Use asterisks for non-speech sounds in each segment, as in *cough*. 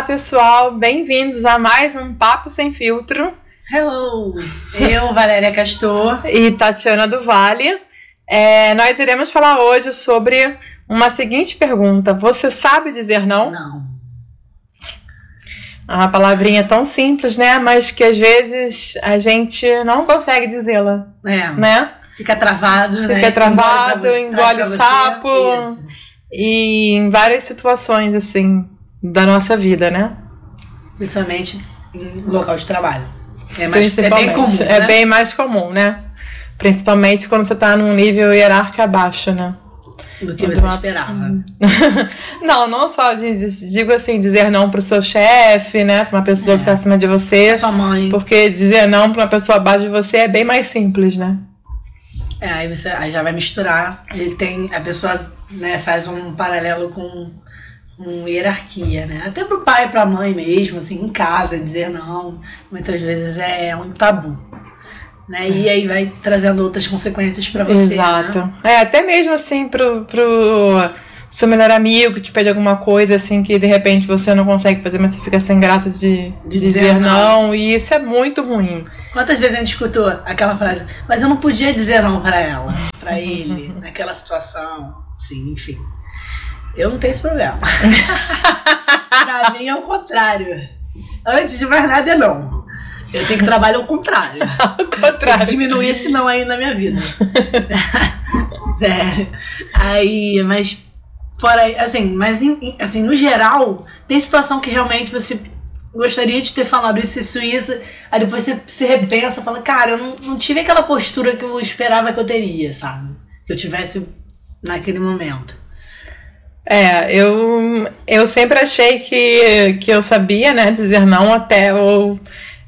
Olá, pessoal, bem-vindos a mais um Papo Sem Filtro. Hello! Eu, Valéria Castor. *laughs* e Tatiana do Vale. É, nós iremos falar hoje sobre uma seguinte pergunta: Você sabe dizer não? Não. Uma palavrinha tão simples, né? Mas que às vezes a gente não consegue dizê-la, É, né? fica travado, né? Fica travado, Engole você- engole sapo. Isso. E em várias situações, assim, da nossa vida, né? Principalmente em local de trabalho. É, mais, é bem comum, É né? bem mais comum, né? Principalmente quando você tá num nível hierárquico abaixo, né? Do que você uma- esperava. *laughs* não, não só digo assim, dizer não pro seu chefe, né? Pra uma pessoa que tá acima de você. Sua mãe. Porque dizer não pra uma pessoa abaixo de você é bem mais simples, né? É, aí você aí já vai misturar. Ele tem. A pessoa né, faz um paralelo com, com hierarquia, né? Até pro pai e pra mãe mesmo, assim, em casa, dizer não. Muitas vezes é um tabu. Né? E aí vai trazendo outras consequências pra você. Exato. Né? É, até mesmo assim pro, pro seu melhor amigo que te pede alguma coisa assim que de repente você não consegue fazer, mas você fica sem graça de, De dizer, dizer não. não. E isso é muito ruim. Quantas vezes a gente escutou aquela frase, mas eu não podia dizer não pra ela, pra *laughs* ele, naquela situação. Sim, enfim. Eu não tenho esse problema. *laughs* pra mim é o contrário. Antes de mais nada é não. Eu tenho que trabalhar ao contrário. *laughs* Ao contrário. diminuir esse não aí na minha vida. *laughs* Sério. Aí, mas fora assim, mas em- assim, no geral, tem situação que realmente você gostaria de ter falado isso, isso, isso, aí depois você se repensa, fala, cara, eu não, não tive aquela postura que eu esperava que eu teria, sabe? Que eu tivesse naquele momento. É, eu, eu sempre achei que, que eu sabia, né, dizer não até eu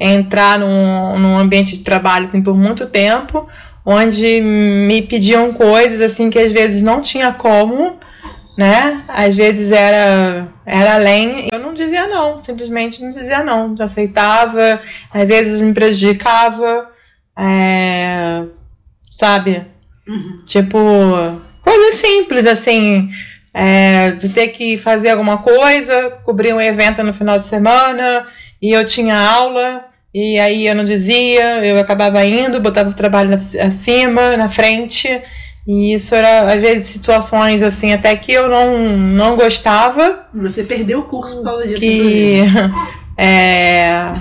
entrar num, num ambiente de trabalho assim, por muito tempo, onde me pediam coisas assim que às vezes não tinha como, né? Às vezes era, era além. Eu não dizia não, simplesmente não dizia não. Eu aceitava, às vezes me prejudicava, é, sabe? Tipo, coisas simples, assim, é, de ter que fazer alguma coisa, cobrir um evento no final de semana, e eu tinha aula, e aí eu não dizia, eu acabava indo, botava o trabalho na- acima, na frente, e isso era, às vezes, situações, assim, até que eu não, não gostava, Você perdeu o curso por causa disso, que inclusive. *laughs* é,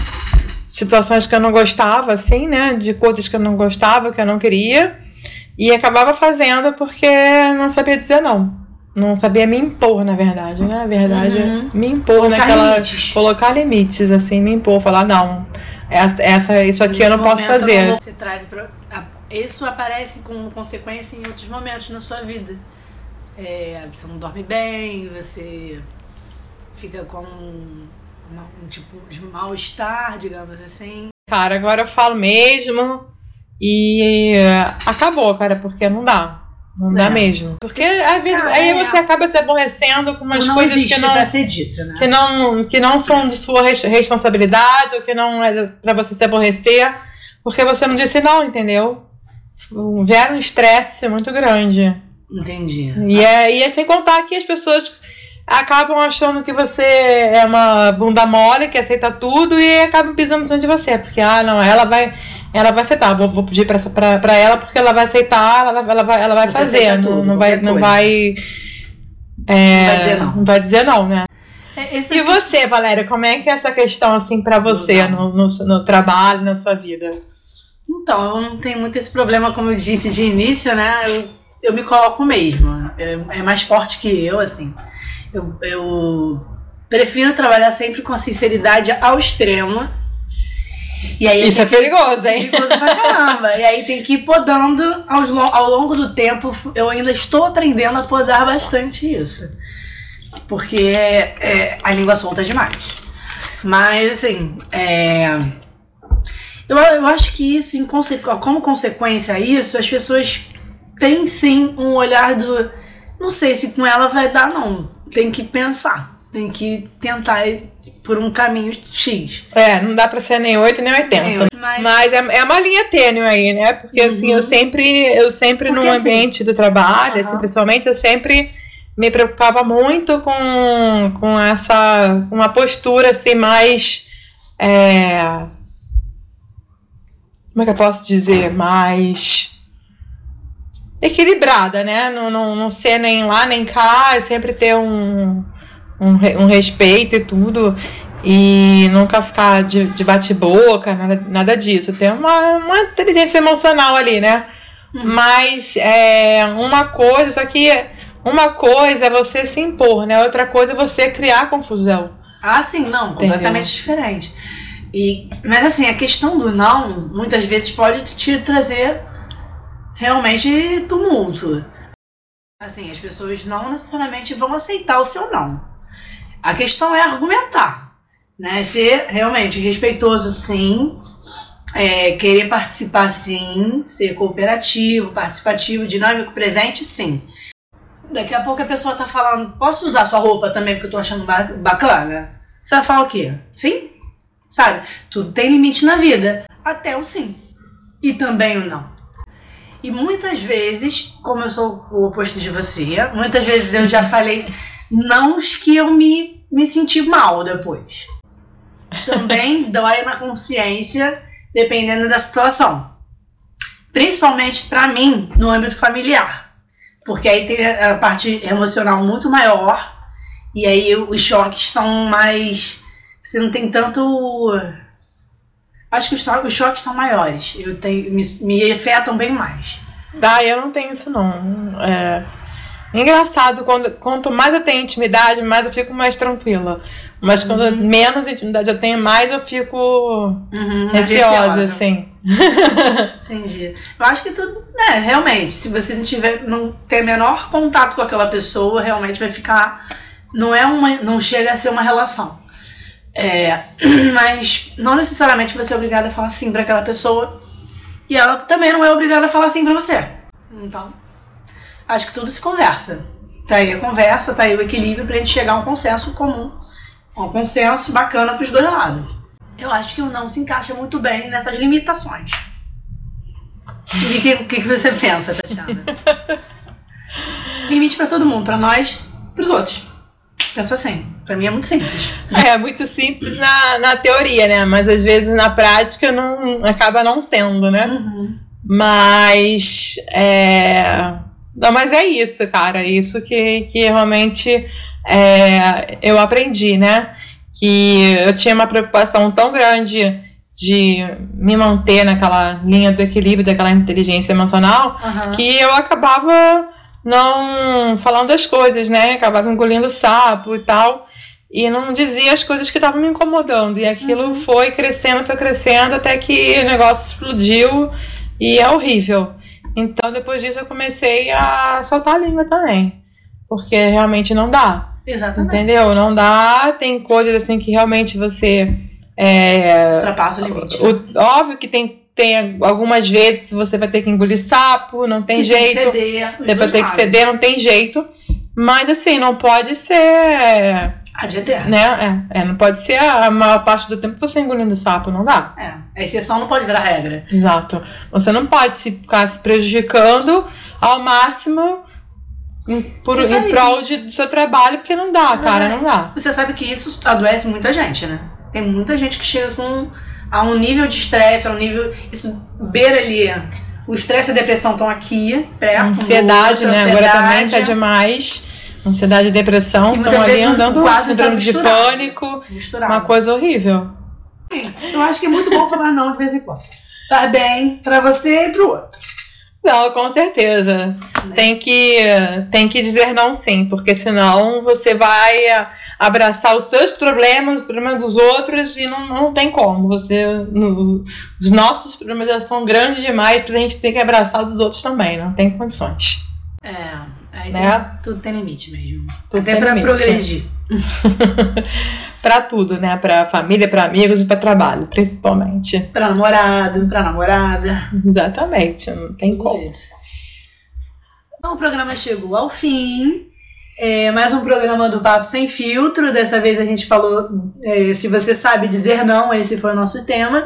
situações que eu não gostava, assim, né? De coisas que eu não gostava, que eu não queria, e acabava fazendo porque não sabia dizer não. Não sabia me impor, na verdade, né? Na verdade, Uhum. me impor Colocar naquela. limites. Colocar limites, assim, me impor, falar, não, essa, essa, isso aqui eu não posso fazer. não- Você traz pra- a- isso aparece como consequência em outros momentos na sua vida. É, você não dorme bem, você fica com uma- um tipo de mal-estar, digamos assim. Cara, agora eu falo mesmo e é, acabou, cara, porque não dá. Não dá É. mesmo. Porque às vezes, Cara, aí é. você acaba se aborrecendo com umas coisas que não, pra ser dito, né? que não que não são de sua res- responsabilidade ou que não é pra você se aborrecer, porque você não disse não, entendeu? Vieram um estresse muito grande. Entendi. E é, e é sem contar que as pessoas acabam achando que você é uma bunda mole, que aceita tudo e acabam pisando em cima de você. Porque, ah, não, ela vai. Ela vai aceitar, vou, vou pedir pra, essa- pra, pra ela porque ela vai aceitar, ela vai, ela vai, ela vai Você fazer. Não, tudo, não vai. Não vai, é, Não vai dizer não. Não vai dizer não, né? É, esse E aqui- você, Valéria, como é que é essa questão, assim, pra você no, no, no trabalho, na sua vida? Então, eu não tenho muito esse problema, como eu disse de início, né? Eu, eu me coloco mesmo. É, é mais forte que eu, assim. Eu, eu prefiro trabalhar sempre com sinceridade ao extremo. E aí Isso é perigoso, hein? perigoso pra caramba. E aí tem que ir podando aos ao longo do tempo. Eu ainda estou aprendendo a podar bastante isso. Porque é, é, a língua solta demais. Mas, assim, é, eu, eu acho que isso, conse- como consequência a isso, as pessoas têm sim um olhar do. Não sei se com ela vai dar, não. Tem que pensar. Tem que tentar ir por um caminho X. É, não dá pra ser nem 8 nem 80. Nem oito, mas- Mas é, é uma linha tênue aí, né? Porque assim, eu sempre, eu sempre Porque, no assim, ambiente do trabalho, Aham. assim, principalmente, eu sempre me preocupava muito com, com essa uma postura assim mais é, como é que eu posso dizer mais equilibrada, né? Não, não, não ser nem lá nem cá, sempre ter um, um, um respeito e tudo. E nunca ficar de, de bate-boca, nada, nada disso. Ter uma, uma inteligência emocional ali, né? Uhum. Mas é uma coisa, só que uma coisa é você se impor, né? Outra coisa é você criar confusão. Ah, sim, não, Entendeu? completamente diferente. E, mas assim, a questão do não, muitas vezes pode te trazer realmente tumulto. Assim, as pessoas não necessariamente vão aceitar o seu não. A questão é argumentar, né? Ser realmente respeitoso, sim. É, querer participar, sim. Ser cooperativo, participativo, dinâmico, presente, sim. Daqui a pouco a pessoa tá falando, posso usar sua roupa também porque eu tô achando bacana? Você vai falar o quê? Sim? Sabe? Tudo tem limite na vida. Até o sim. E também o não. E muitas vezes, como eu sou o oposto de você, muitas vezes eu já falei não que eu me, me senti mal depois. Também *laughs* dói na consciência, dependendo da situação. Principalmente para mim, no âmbito familiar. Porque aí tem a parte emocional muito maior. E aí os choques são mais. Você não tem tanto. Acho que os, os choques são maiores. Eu tenho, me, me afetam bem mais. Ah, eu não tenho isso não. É. Engraçado, quando, quanto mais eu tenho intimidade, mais eu fico mais tranquila. Mas quando uhum. menos intimidade eu tenho, mais eu fico uhum, receosa, assim. *laughs* *laughs* Entendi. Eu acho que tudo, né, realmente, se você não tiver, não ter menor contato com aquela pessoa, realmente vai ficar. Não é uma. não chega a ser uma relação. É, *clears throat* mas não necessariamente você é obrigado a falar sim para aquela pessoa. E ela também não é obrigada a falar sim para você. Então, acho que tudo se conversa. Tá aí a conversa, tá aí o equilíbrio pra gente chegar a um consenso comum um consenso bacana para os dois lados. Eu acho que o não se encaixa muito bem nessas limitações. E o que, que, que, você pensa, Tatiana? *laughs* Limite para todo mundo, para nós, para os outros. Pensa assim. Para mim é muito simples. É, muito simples na, na teoria, né? Mas às vezes na prática não acaba não sendo, né? Uhum. Mas é. Não, mas é isso, cara. É isso que, que realmente é, eu aprendi, né? Que eu tinha uma preocupação tão grande de me manter naquela linha do equilíbrio, daquela inteligência emocional, uhum. que eu acabava não falando as coisas, né? Acabava engolindo sapo e tal. E não dizia as coisas que estavam me incomodando. E aquilo uhum. foi crescendo, foi crescendo, até que o negócio explodiu e é horrível. Então, depois disso, eu comecei a soltar a língua também. Porque realmente não dá. Exatamente. Entendeu? Não dá. Tem coisas assim que realmente você. É, Ultrapassa o limite. O, óbvio que tem, tem algumas vezes você vai ter que engolir sapo, não tem que jeito. Tem que ceder, você vai ter que ceder, não tem jeito. Mas assim, não pode ser. Ad eterno. Né? É, é, não pode ser a maior parte do tempo você engolindo sapo, não dá. É, a exceção não pode virar regra. Exato. Você não pode se ficar se prejudicando ao máximo em, por, em prol de, do seu trabalho, porque não dá, cara, não dá. Você sabe que isso adoece muita gente, né? Tem muita gente que chega com a um nível de estresse, a um nível. Isso beira ali. O estresse e a depressão estão aqui, perto. Ansiedade, né? Ansiedade. Agora também tá demais. Ansiedade e depressão estão ali andando quase síndrome de pânico. Misturado. Uma coisa horrível. Eu acho que é muito bom falar não de vez em quando. Faz bem pra você e pro outro. Não, com certeza. Né? Tem que, tem que dizer não sim, porque senão você vai abraçar os seus problemas, os problemas dos outros, e não, não tem como. Você, no, os nossos problemas já são grandes demais pra gente ter que abraçar os outros também, não tem condições. É, aí né? tem, tudo tem limite mesmo. Tudo Até pra limite. progredir. *laughs* para tudo, né? Para família, para amigos e para trabalho, principalmente. Para namorado, para namorada. Exatamente, não tem como. Então o programa chegou ao fim. É, mais um programa do Papo Sem Filtro. Dessa vez a gente falou é, se você sabe dizer não, esse foi o nosso tema.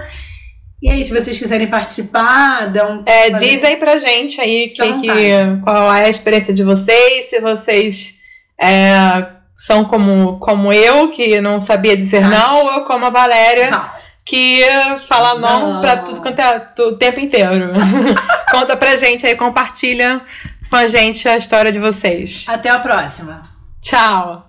E aí, se vocês quiserem participar, dão. É, fazer... diz aí pra gente aí que, que, qual é a experiência de vocês, se vocês é, são como, como eu, que não sabia dizer não, ou como a Valéria, Não. que fala não, Não. pra tudo quanto é o tempo inteiro. *laughs* Conta pra gente aí, compartilha com a gente a história de vocês. Até a próxima. Tchau!